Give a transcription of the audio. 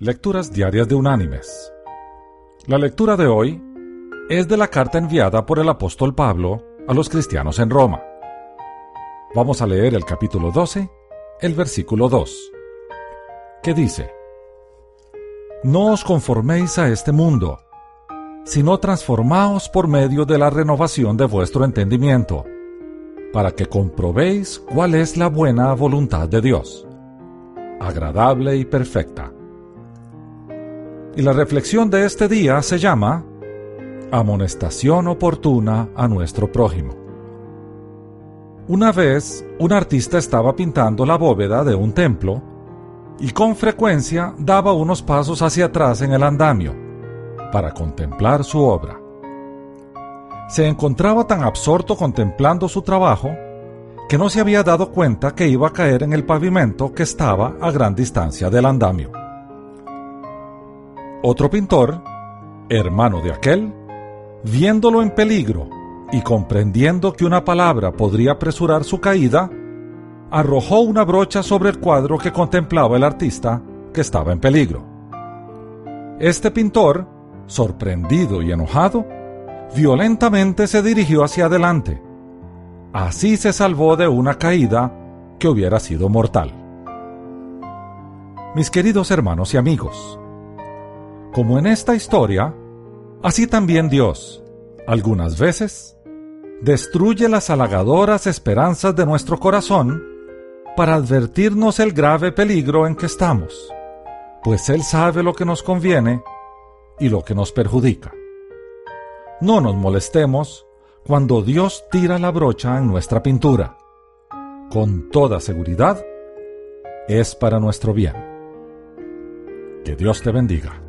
Lecturas Diarias de Unánimes. La lectura de hoy es de la carta enviada por el apóstol Pablo a los cristianos en Roma. Vamos a leer el capítulo 12, el versículo 2, que dice, No os conforméis a este mundo, sino transformaos por medio de la renovación de vuestro entendimiento, para que comprobéis cuál es la buena voluntad de Dios, agradable y perfecta. Y la reflexión de este día se llama Amonestación oportuna a nuestro prójimo. Una vez, un artista estaba pintando la bóveda de un templo y con frecuencia daba unos pasos hacia atrás en el andamio para contemplar su obra. Se encontraba tan absorto contemplando su trabajo que no se había dado cuenta que iba a caer en el pavimento que estaba a gran distancia del andamio. Otro pintor, hermano de aquel, viéndolo en peligro y comprendiendo que una palabra podría apresurar su caída, arrojó una brocha sobre el cuadro que contemplaba el artista que estaba en peligro. Este pintor, sorprendido y enojado, violentamente se dirigió hacia adelante. Así se salvó de una caída que hubiera sido mortal. Mis queridos hermanos y amigos, como en esta historia, así también Dios, algunas veces, destruye las halagadoras esperanzas de nuestro corazón para advertirnos el grave peligro en que estamos, pues Él sabe lo que nos conviene y lo que nos perjudica. No nos molestemos cuando Dios tira la brocha en nuestra pintura. Con toda seguridad, es para nuestro bien. Que Dios te bendiga.